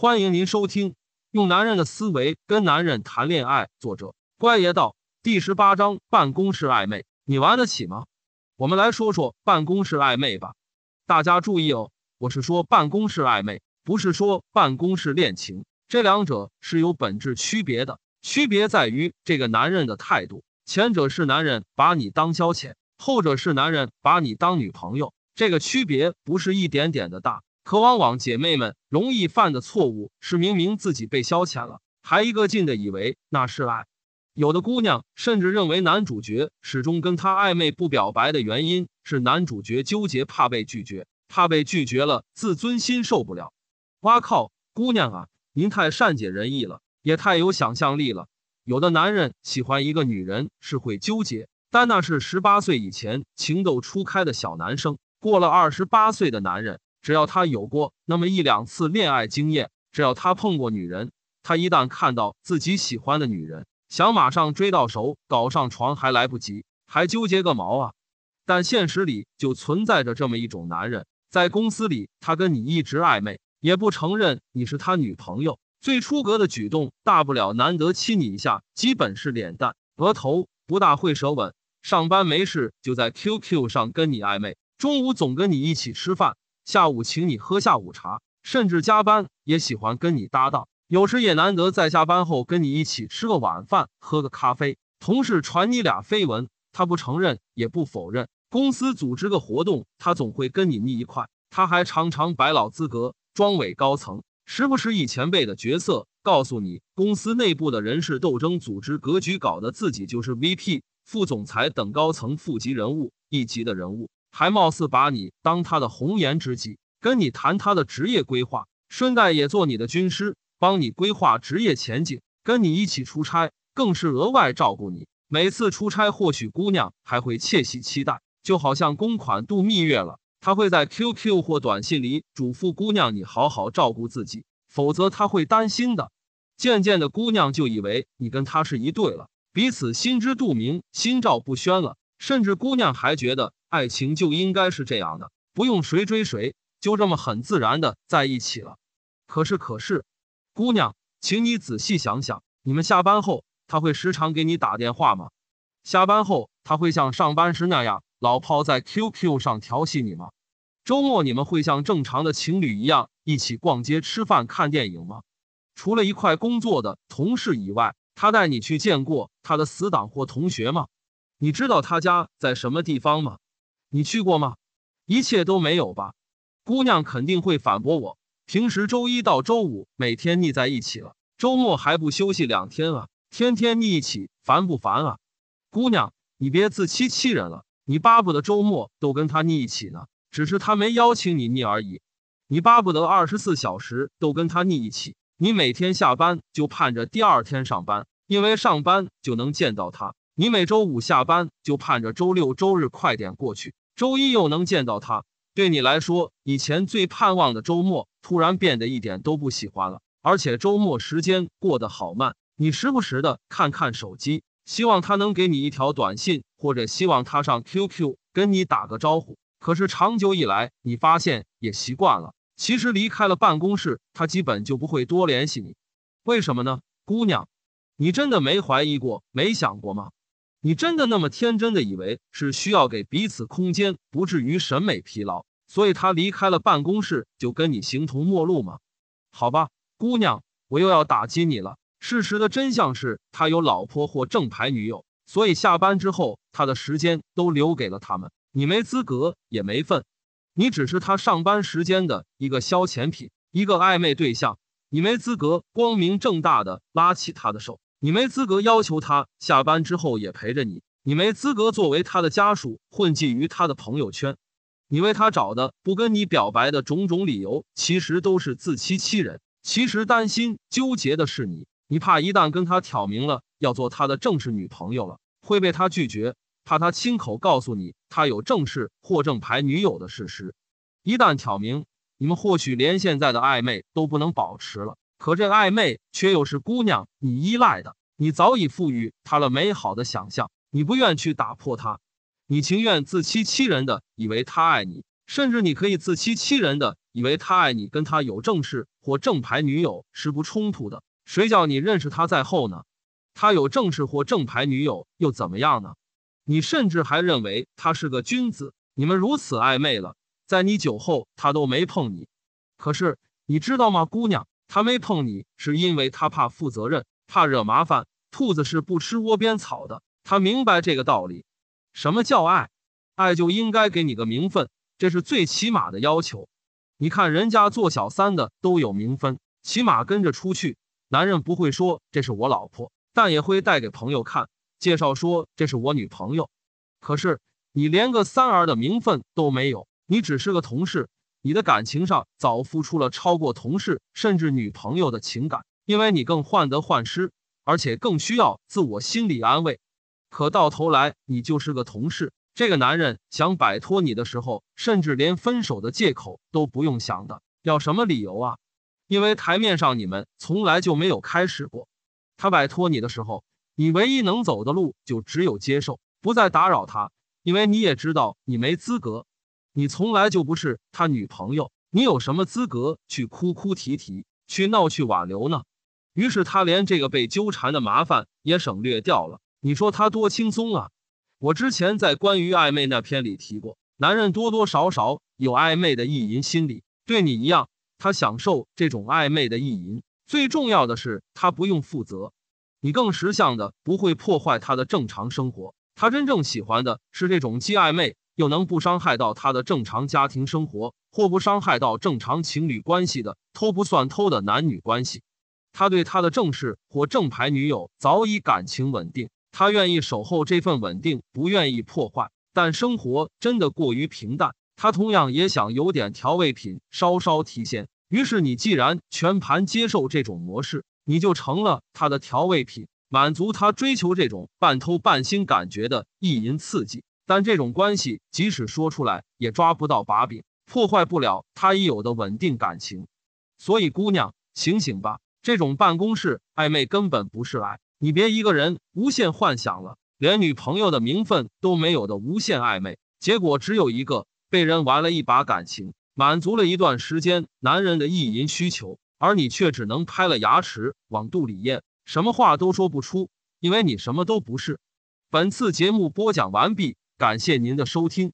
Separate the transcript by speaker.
Speaker 1: 欢迎您收听《用男人的思维跟男人谈恋爱》，作者乖爷道第十八章：办公室暧昧，你玩得起吗？我们来说说办公室暧昧吧。大家注意哦，我是说办公室暧昧，不是说办公室恋情，这两者是有本质区别的。区别在于这个男人的态度，前者是男人把你当消遣，后者是男人把你当女朋友。这个区别不是一点点的大。可往往姐妹们容易犯的错误是，明明自己被消遣了，还一个劲的以为那是爱。有的姑娘甚至认为男主角始终跟她暧昧不表白的原因是男主角纠结，怕被拒绝，怕被拒绝了自尊心受不了。哇靠，姑娘啊，您太善解人意了，也太有想象力了。有的男人喜欢一个女人是会纠结，但那是十八岁以前情窦初开的小男生，过了二十八岁的男人。只要他有过那么一两次恋爱经验，只要他碰过女人，他一旦看到自己喜欢的女人，想马上追到手，搞上床还来不及，还纠结个毛啊！但现实里就存在着这么一种男人，在公司里他跟你一直暧昧，也不承认你是他女朋友，最出格的举动大不了难得亲你一下，基本是脸蛋、额头，不大会舌吻。上班没事就在 QQ 上跟你暧昧，中午总跟你一起吃饭。下午请你喝下午茶，甚至加班也喜欢跟你搭档，有时也难得在下班后跟你一起吃个晚饭，喝个咖啡。同事传你俩绯闻，他不承认也不否认。公司组织个活动，他总会跟你腻一块。他还常常摆老资格，装伪高层，时不时以前辈的角色告诉你，公司内部的人事斗争、组织格局搞得自己就是 VP、副总裁等高层副级人物一级的人物。还貌似把你当他的红颜知己，跟你谈他的职业规划，顺带也做你的军师，帮你规划职业前景，跟你一起出差，更是额外照顾你。每次出差，或许姑娘还会窃喜期待，就好像公款度蜜月了。他会在 QQ 或短信里嘱咐姑娘：“你好好照顾自己，否则他会担心的。”渐渐的，姑娘就以为你跟他是一对了，彼此心知肚明，心照不宣了。甚至姑娘还觉得。爱情就应该是这样的，不用谁追谁，就这么很自然的在一起了。可是，可是，姑娘，请你仔细想想，你们下班后他会时常给你打电话吗？下班后他会像上班时那样老泡在 QQ 上调戏你吗？周末你们会像正常的情侣一样一起逛街、吃饭、看电影吗？除了一块工作的同事以外，他带你去见过他的死党或同学吗？你知道他家在什么地方吗？你去过吗？一切都没有吧？姑娘肯定会反驳我。平时周一到周五每天腻在一起了，周末还不休息两天啊？天天腻一起，烦不烦啊？姑娘，你别自欺欺人了。你巴不得周末都跟他腻一起呢，只是他没邀请你腻而已。你巴不得二十四小时都跟他腻一起。你每天下班就盼着第二天上班，因为上班就能见到他。你每周五下班就盼着周六周日快点过去。周一又能见到他，对你来说，以前最盼望的周末突然变得一点都不喜欢了。而且周末时间过得好慢，你时不时的看看手机，希望他能给你一条短信，或者希望他上 QQ 跟你打个招呼。可是长久以来，你发现也习惯了。其实离开了办公室，他基本就不会多联系你。为什么呢，姑娘？你真的没怀疑过、没想过吗？你真的那么天真的以为是需要给彼此空间，不至于审美疲劳，所以他离开了办公室就跟你形同陌路吗？好吧，姑娘，我又要打击你了。事实的真相是他有老婆或正牌女友，所以下班之后他的时间都留给了他们。你没资格也没份，你只是他上班时间的一个消遣品，一个暧昧对象。你没资格光明正大的拉起他的手。你没资格要求他下班之后也陪着你，你没资格作为他的家属混迹于他的朋友圈，你为他找的不跟你表白的种种理由，其实都是自欺欺人。其实担心纠结的是你，你怕一旦跟他挑明了要做他的正式女朋友了，会被他拒绝，怕他亲口告诉你他有正式或正牌女友的事实。一旦挑明，你们或许连现在的暧昧都不能保持了。可这暧昧却又是姑娘你依赖的，你早已赋予他了美好的想象，你不愿去打破它，你情愿自欺欺人的以为他爱你，甚至你可以自欺欺人的以为他爱你，跟他有正式或正牌女友是不冲突的。谁叫你认识他在后呢？他有正式或正牌女友又怎么样呢？你甚至还认为他是个君子。你们如此暧昧了，在你酒后他都没碰你。可是你知道吗，姑娘，他没碰你是因为他怕负责任，怕惹麻烦。兔子是不吃窝边草的，他明白这个道理。什么叫爱？爱就应该给你个名分，这是最起码的要求。你看人家做小三的都有名分，起码跟着出去。男人不会说这是我老婆，但也会带给朋友看，介绍说这是我女朋友。可是你连个三儿的名分都没有，你只是个同事，你的感情上早付出了超过同事甚至女朋友的情感，因为你更患得患失，而且更需要自我心理安慰。可到头来你就是个同事，这个男人想摆脱你的时候，甚至连分手的借口都不用想的，要什么理由啊？因为台面上你们从来就没有开始过。他摆脱你的时候，你唯一能走的路就只有接受，不再打扰他。因为你也知道你没资格，你从来就不是他女朋友，你有什么资格去哭哭啼啼、去闹去挽留呢？于是他连这个被纠缠的麻烦也省略掉了。你说他多轻松啊！我之前在关于暧昧那篇里提过，男人多多少少有暧昧的意淫心理，对你一样。他享受这种暧昧的意淫，最重要的是他不用负责，你更识相的不会破坏他的正常生活。他真正喜欢的是这种既暧昧又能不伤害到他的正常家庭生活，或不伤害到正常情侣关系的偷不算偷的男女关系。他对他的正式或正牌女友早已感情稳定，他愿意守候这份稳定，不愿意破坏。但生活真的过于平淡。他同样也想有点调味品，稍稍提鲜。于是你既然全盘接受这种模式，你就成了他的调味品，满足他追求这种半偷半腥感觉的意淫刺激。但这种关系即使说出来也抓不到把柄，破坏不了他已有的稳定感情。所以姑娘，醒醒吧！这种办公室暧昧根本不是爱，你别一个人无限幻想了，连女朋友的名分都没有的无限暧昧，结果只有一个。被人玩了一把感情，满足了一段时间男人的意淫需求，而你却只能拍了牙齿往肚里咽，什么话都说不出，因为你什么都不是。本次节目播讲完毕，感谢您的收听。